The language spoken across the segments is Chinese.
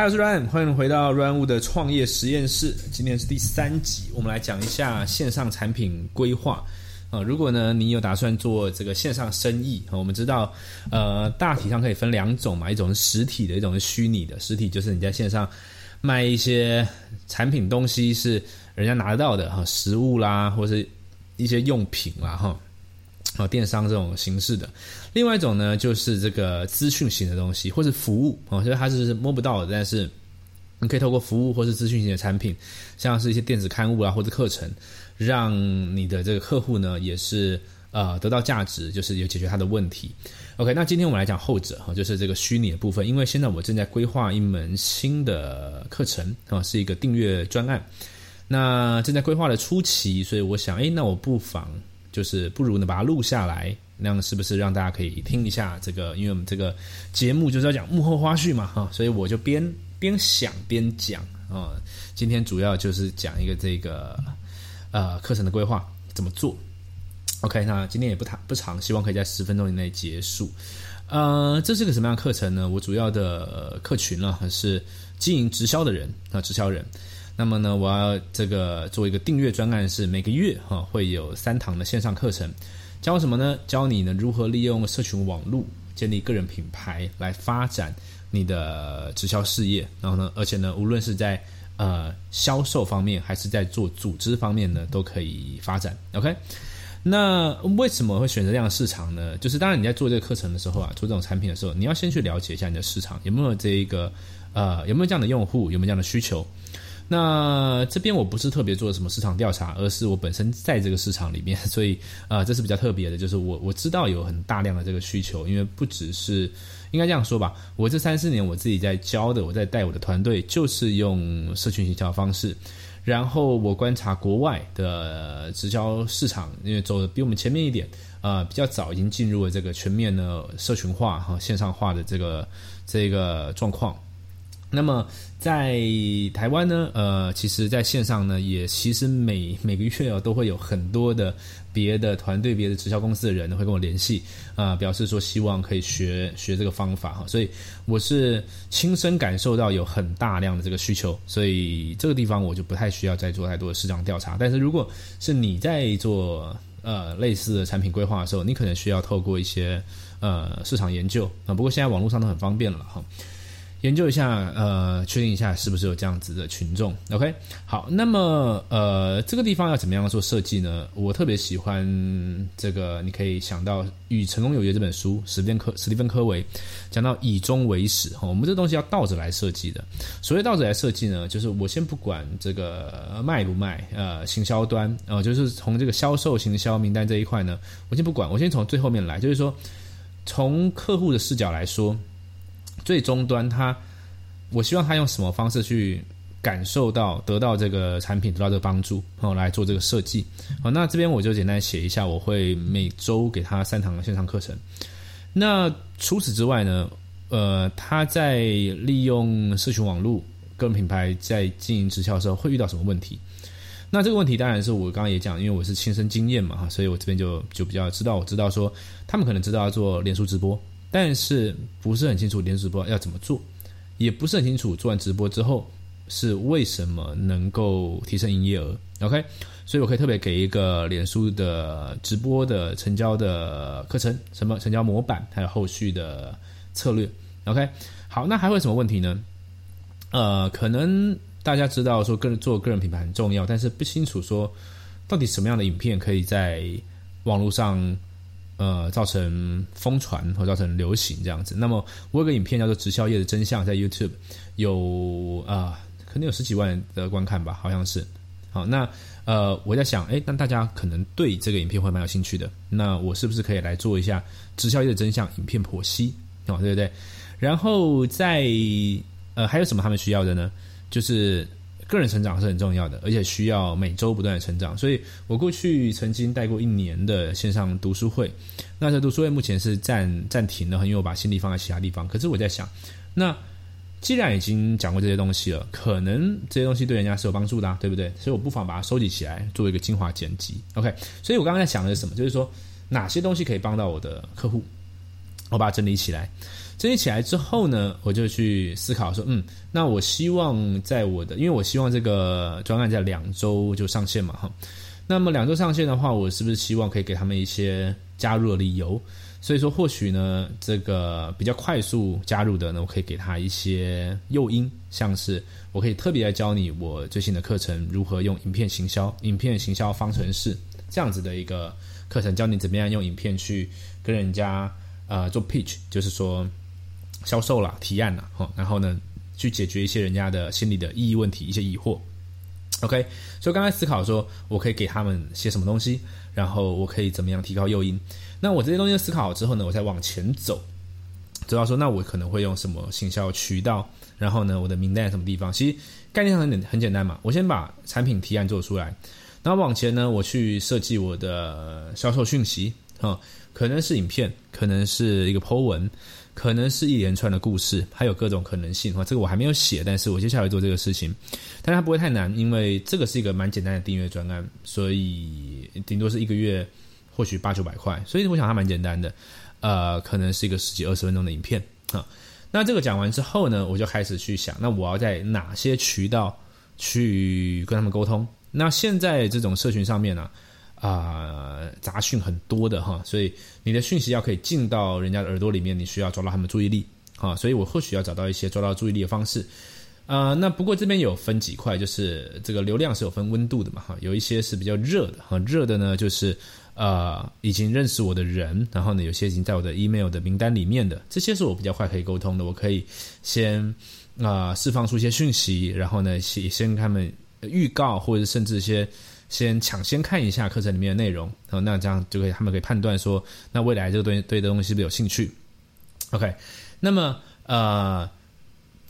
嗨，我是 Ryan，欢迎回到 Ryan 的创业实验室。今天是第三集，我们来讲一下线上产品规划啊。如果呢你有打算做这个线上生意啊，我们知道呃大体上可以分两种嘛，一种是实体的，一种是虚拟的。实体就是你在线上卖一些产品东西是人家拿得到的哈，食物啦，或是一些用品啦哈。哦，电商这种形式的，另外一种呢，就是这个资讯型的东西，或是服务哦，所以它是摸不到的，但是你可以透过服务或是资讯型的产品，像是一些电子刊物啊，或者课程，让你的这个客户呢，也是呃得到价值，就是有解决他的问题。OK，那今天我们来讲后者哈，就是这个虚拟的部分，因为现在我正在规划一门新的课程啊，是一个订阅专案，那正在规划的初期，所以我想，哎，那我不妨。就是不如呢把它录下来，那样是不是让大家可以听一下这个？因为我们这个节目就是要讲幕后花絮嘛，哈，所以我就边边想边讲啊。今天主要就是讲一个这个呃课程的规划怎么做。OK，那今天也不谈不长，希望可以在十分钟以内结束。呃，这是个什么样的课程呢？我主要的客群呢是经营直销的人啊，直销人。那么呢，我要这个做一个订阅专案，是每个月哈会有三堂的线上课程，教什么呢？教你呢如何利用社群网络建立个人品牌，来发展你的直销事业。然后呢，而且呢，无论是在呃销售方面，还是在做组织方面呢，都可以发展。OK，那为什么会选择这样的市场呢？就是当然你在做这个课程的时候啊，做这种产品的时候，你要先去了解一下你的市场有没有这一个呃有没有这样的用户，有没有这样的需求。那这边我不是特别做什么市场调查，而是我本身在这个市场里面，所以啊，这是比较特别的，就是我我知道有很大量的这个需求，因为不只是应该这样说吧，我这三四年我自己在教的，我在带我的团队，就是用社群营销方式，然后我观察国外的直销市场，因为走的比我们前面一点，啊，比较早已经进入了这个全面的社群化和线上化的这个这个状况。那么在台湾呢，呃，其实在线上呢，也其实每每个月啊，都会有很多的别的团队、别的直销公司的人会跟我联系啊，表示说希望可以学学这个方法哈，所以我是亲身感受到有很大量的这个需求，所以这个地方我就不太需要再做太多的市场调查。但是如果是你在做呃类似的产品规划的时候，你可能需要透过一些呃市场研究啊，不过现在网络上都很方便了哈。研究一下，呃，确定一下是不是有这样子的群众。OK，好，那么呃，这个地方要怎么样做设计呢？我特别喜欢这个，你可以想到《与成功有约》这本书，史蒂芬科史蒂芬科维讲到以终为始哈，我们这东西要倒着来设计的。所谓倒着来设计呢，就是我先不管这个卖不卖，呃，行销端，呃，就是从这个销售行销名单这一块呢，我先不管，我先从最后面来，就是说从客户的视角来说。最终端，他，我希望他用什么方式去感受到得到这个产品，得到这个帮助，然后来做这个设计。好，那这边我就简单写一下，我会每周给他三堂线上课程。那除此之外呢，呃，他在利用社群网络、个人品牌在经营直销的时候会遇到什么问题？那这个问题当然是我刚刚也讲，因为我是亲身经验嘛，哈，所以我这边就就比较知道，我知道说他们可能知道要做脸书直播。但是不是很清楚连直播要怎么做，也不是很清楚做完直播之后是为什么能够提升营业额。OK，所以我可以特别给一个脸书的直播的成交的课程，什么成交模板，还有后续的策略。OK，好，那还会什么问题呢？呃，可能大家知道说个人做个人品牌很重要，但是不清楚说到底什么样的影片可以在网络上。呃，造成疯传或造成流行这样子。那么我有个影片叫做《直销业的真相》，在 YouTube 有啊，可能有十几万的观看吧，好像是。好，那呃，我在想，哎，那大家可能对这个影片会蛮有兴趣的。那我是不是可以来做一下《直销业的真相》影片剖析？哦，对不对？然后在呃，还有什么他们需要的呢？就是。个人成长是很重要的，而且需要每周不断的成长。所以我过去曾经带过一年的线上读书会，那这读书会目前是暂暂停了，因为我把心力放在其他地方。可是我在想，那既然已经讲过这些东西了，可能这些东西对人家是有帮助的，对不对？所以我不妨把它收集起来，做一个精华剪辑。OK，所以我刚刚在想的是什么？就是说哪些东西可以帮到我的客户，我把它整理起来。整理起来之后呢，我就去思考说，嗯，那我希望在我的，因为我希望这个专案在两周就上线嘛，哈。那么两周上线的话，我是不是希望可以给他们一些加入的理由？所以说，或许呢，这个比较快速加入的呢，我可以给他一些诱因，像是我可以特别来教你我最新的课程如何用影片行销，影片行销方程式这样子的一个课程，教你怎么样用影片去跟人家呃做 pitch，就是说销售啦、提案啦，哈，然后呢去解决一些人家的心理的意义问题、一些疑惑。OK，所以刚才思考说，我可以给他们些什么东西，然后我可以怎么样提高诱因？那我这些东西思考好之后呢，我再往前走，走到说，那我可能会用什么行销渠道？然后呢，我的名单在什么地方？其实概念上很很简单嘛，我先把产品提案做出来，然后往前呢，我去设计我的销售讯息，哈，可能是影片，可能是一个 Po 文。可能是一连串的故事，还有各种可能性哈。这个我还没有写，但是我接下来做这个事情，但它不会太难，因为这个是一个蛮简单的订阅专案，所以顶多是一个月，或许八九百块，所以我想它蛮简单的。呃，可能是一个十几二十分钟的影片啊。那这个讲完之后呢，我就开始去想，那我要在哪些渠道去跟他们沟通？那现在这种社群上面呢？啊杂讯很多的哈，所以你的讯息要可以进到人家的耳朵里面，你需要抓到他们注意力啊，所以我或许要找到一些抓到注意力的方式啊。那不过这边有分几块，就是这个流量是有分温度的嘛哈，有一些是比较热的哈，热的呢就是呃已经认识我的人，然后呢有些已经在我的 email 的名单里面的，这些是我比较快可以沟通的，我可以先啊释放出一些讯息，然后呢先先跟他们预告，或者甚至一些。先抢先看一下课程里面的内容，好，那这样就可以他们可以判断说，那未来这个东西对的东西是不是有兴趣？OK，那么呃，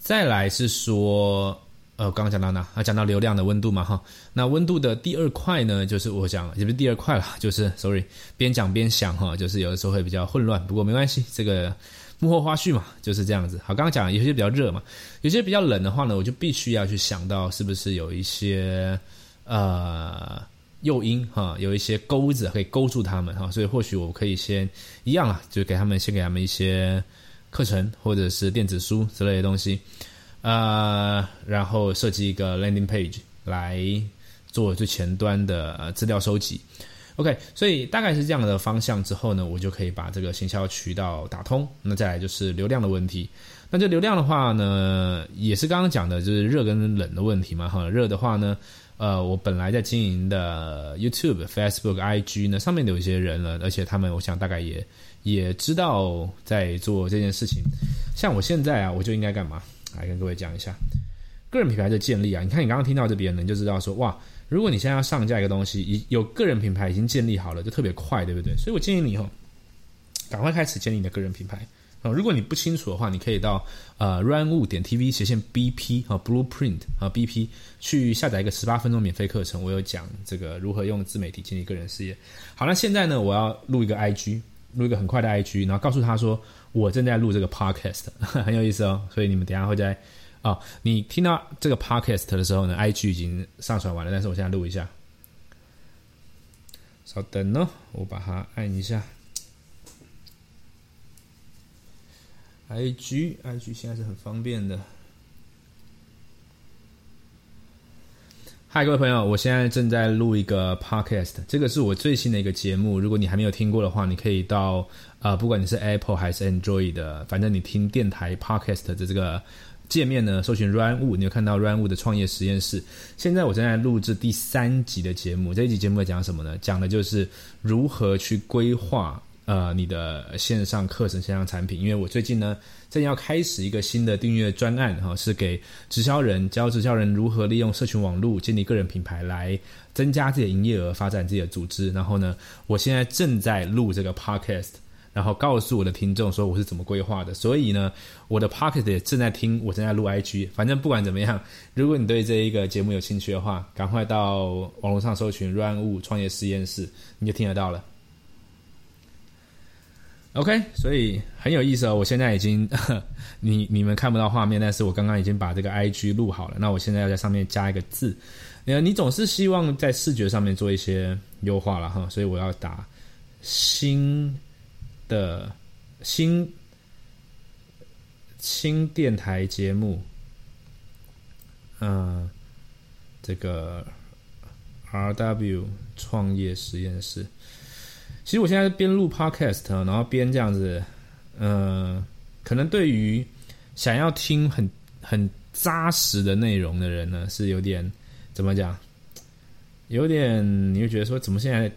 再来是说，呃，刚刚讲到哪？啊，讲到流量的温度嘛，哈，那温度的第二块呢，就是我讲也不是第二块了，就是 sorry，边讲边想哈，就是有的时候会比较混乱，不过没关系，这个幕后花絮嘛，就是这样子。好，刚刚讲有些比较热嘛，有些比较冷的话呢，我就必须要去想到是不是有一些。呃，诱因哈，有一些钩子可以勾住他们哈，所以或许我可以先一样啊，就给他们先给他们一些课程或者是电子书之类的东西，呃，然后设计一个 landing page 来做最前端的资料收集。OK，所以大概是这样的方向之后呢，我就可以把这个行销渠道打通。那再来就是流量的问题。那这流量的话呢，也是刚刚讲的就是热跟冷的问题嘛哈。热的话呢。呃，我本来在经营的 YouTube、Facebook、IG 呢，上面有一些人了，而且他们，我想大概也也知道在做这件事情。像我现在啊，我就应该干嘛？来跟各位讲一下个人品牌的建立啊。你看，你刚刚听到这边呢，你就知道说，哇，如果你现在要上架一个东西，已有个人品牌已经建立好了，就特别快，对不对？所以我建议你哦，赶快开始建立你的个人品牌。啊，如果你不清楚的话，你可以到呃 runwu 点 tv 斜线 bp 啊 blueprint 啊 bp 去下载一个十八分钟免费课程，我有讲这个如何用自媒体建立个人事业。好，那现在呢，我要录一个 IG，录一个很快的 IG，然后告诉他说我正在录这个 podcast，很有意思哦。所以你们等下会在啊，你听到这个 podcast 的时候呢，IG 已经上传完了，但是我现在录一下，稍等哦，我把它按一下。I G I G 现在是很方便的。嗨，各位朋友，我现在正在录一个 Podcast，这个是我最新的一个节目。如果你还没有听过的话，你可以到啊，不管你是 Apple 还是 Android 的，反正你听电台 Podcast 的这个界面呢，搜寻 Run 物，你有看到 Run 物的创业实验室。现在我正在录制第三集的节目，这一集节目在讲什么呢？讲的就是如何去规划。呃，你的线上课程、线上产品，因为我最近呢正要开始一个新的订阅专案哈，是给直销人教直销人如何利用社群网络建立个人品牌来增加自己的营业额、发展自己的组织。然后呢，我现在正在录这个 podcast，然后告诉我的听众说我是怎么规划的。所以呢，我的 podcast 也正在听，我正在录 IG。反正不管怎么样，如果你对这一个节目有兴趣的话，赶快到网络上搜寻 “run 物创业实验室”，你就听得到了。OK，所以很有意思哦。我现在已经，你你们看不到画面，但是我刚刚已经把这个 IG 录好了。那我现在要在上面加一个字，你，你总是希望在视觉上面做一些优化了哈，所以我要打新的新新电台节目，嗯，这个 R W 创业实验室。其实我现在边录 Podcast，然后边这样子，嗯，可能对于想要听很很扎实的内容的人呢，是有点怎么讲？有点你会觉得说，怎么现在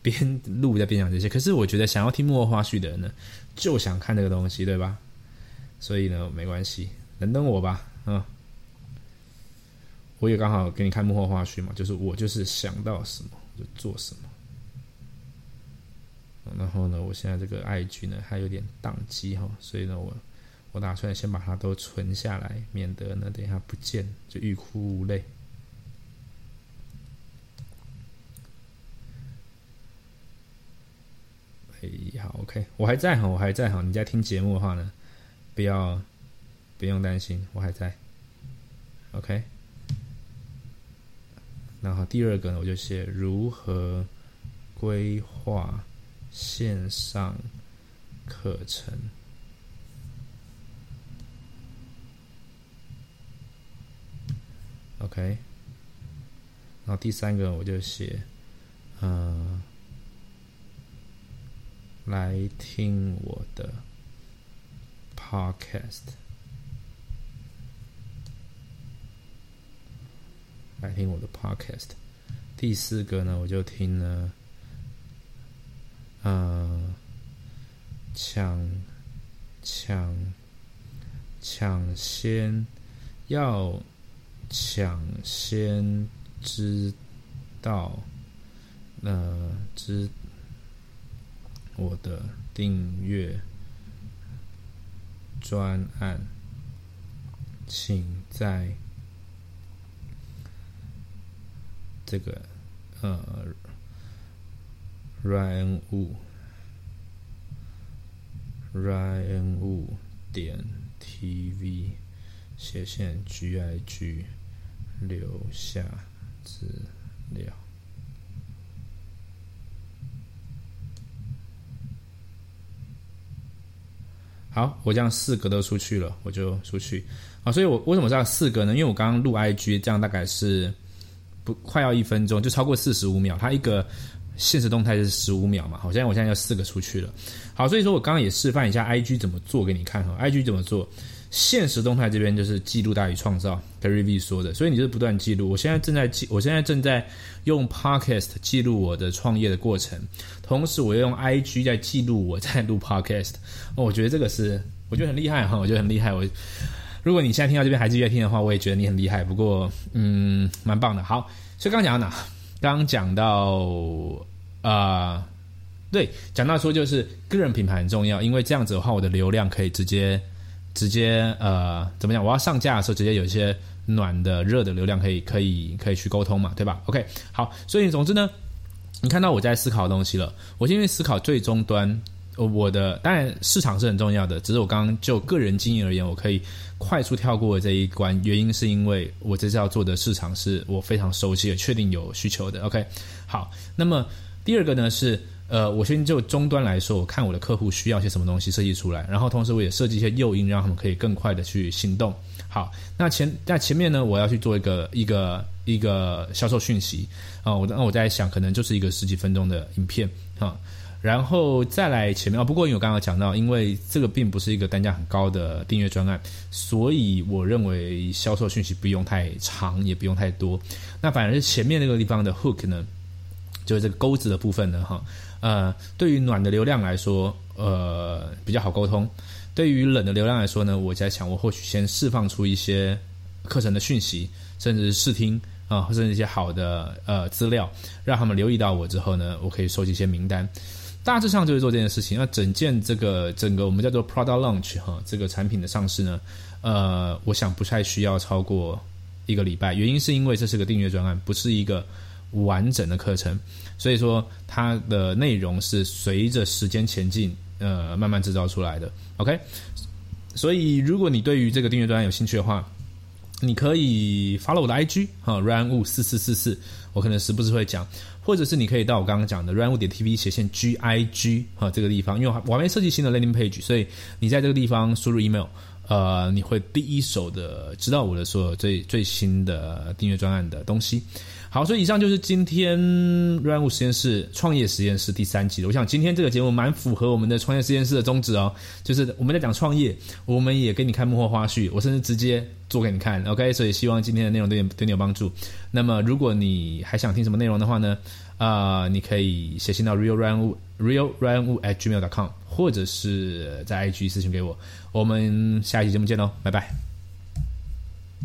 边录在边讲这些？可是我觉得想要听幕后花絮的人呢，就想看这个东西，对吧？所以呢，没关系，等等我吧，嗯，我也刚好给你看幕后花絮嘛，就是我就是想到什么就做什么。然后呢，我现在这个 IG 呢还有点宕机哈，所以呢，我我打算先把它都存下来，免得呢等一下不见就欲哭无泪。哎，好，OK，我还在哈，我还在哈。你在听节目的话呢，不要不用担心，我还在。OK，然后第二个呢，我就写如何规划线上课程。OK，然后第三个我就写，嗯。来听我的 podcast，来听我的 podcast。第四个呢，我就听了，嗯，抢抢抢先要抢先知道，呃，知。我的订阅专案，请在这个呃，Ryan Wu Ryan Wu 点 TV 斜线 GIG 留下资料。好，我这样四个都出去了，我就出去。啊，所以我为什么要四个呢？因为我刚刚录 IG，这样大概是不快要一分钟，就超过四十五秒。它一个现实动态是十五秒嘛？好，现在我现在要四个出去了。好，所以说我刚刚也示范一下 IG 怎么做给你看哈。IG 怎么做？现实动态这边就是记录大于创造，Gary V 说的，所以你就不断记录。我现在正在记，我现在正在用 Podcast 记录我的创业的过程，同时我又用 IG 在记录我在录 Podcast。我觉得这个是我觉得很厉害哈，我觉得很厉害。我如果你现在听到这边还是在听的话，我也觉得你很厉害。不过，嗯，蛮棒的。好，所以刚讲到哪？刚讲到啊，对，讲到说就是个人品牌很重要，因为这样子的话，我的流量可以直接。直接呃怎么讲？我要上架的时候，直接有一些暖的、热的流量可以可以可以去沟通嘛，对吧？OK，好，所以总之呢，你看到我在思考的东西了。我因为思考最终端，我的当然市场是很重要的，只是我刚刚就个人经验而言，我可以快速跳过这一关。原因是因为我这次要做的市场是我非常熟悉、也确定有需求的。OK，好，那么第二个呢是。呃，我先就终端来说，我看我的客户需要些什么东西设计出来，然后同时我也设计一些诱因，让他们可以更快的去行动。好，那前在前面呢，我要去做一个一个一个销售讯息啊，我那我在想，可能就是一个十几分钟的影片啊，然后再来前面啊。不过因为我刚刚讲到，因为这个并不是一个单价很高的订阅专案，所以我认为销售讯息不用太长，也不用太多。那反而是前面那个地方的 hook 呢，就是这个钩子的部分呢，哈。呃，对于暖的流量来说，呃，比较好沟通；对于冷的流量来说呢，我在想，我或许先释放出一些课程的讯息，甚至是试听啊，甚至一些好的呃资料，让他们留意到我之后呢，我可以收集一些名单。大致上就是做这件事情。那整件这个整个我们叫做 product launch 哈，这个产品的上市呢，呃，我想不太需要超过一个礼拜。原因是因为这是个订阅专案，不是一个完整的课程。所以说，它的内容是随着时间前进，呃，慢慢制造出来的。OK，所以如果你对于这个订阅专案有兴趣的话，你可以 follow 我的 IG 哈，run 五四四四四，我可能时不时会讲，或者是你可以到我刚刚讲的 runwood 点 tv 斜线 GIG 哈这个地方，因为我还没设计新的 landing page，所以你在这个地方输入 email。呃，你会第一手的知道我的所有最最新的订阅专案的东西。好，所以以上就是今天软物实验室创业实验室第三集。我想今天这个节目蛮符合我们的创业实验室的宗旨哦，就是我们在讲创业，我们也给你看幕后花絮，我甚至直接做给你看。OK，所以希望今天的内容对你对你有帮助。那么如果你还想听什么内容的话呢？啊，你可以写信到 real run 物 real run 物 at gmail.com，或者是在 IG 私信给我。我们下期节目见喽，拜拜。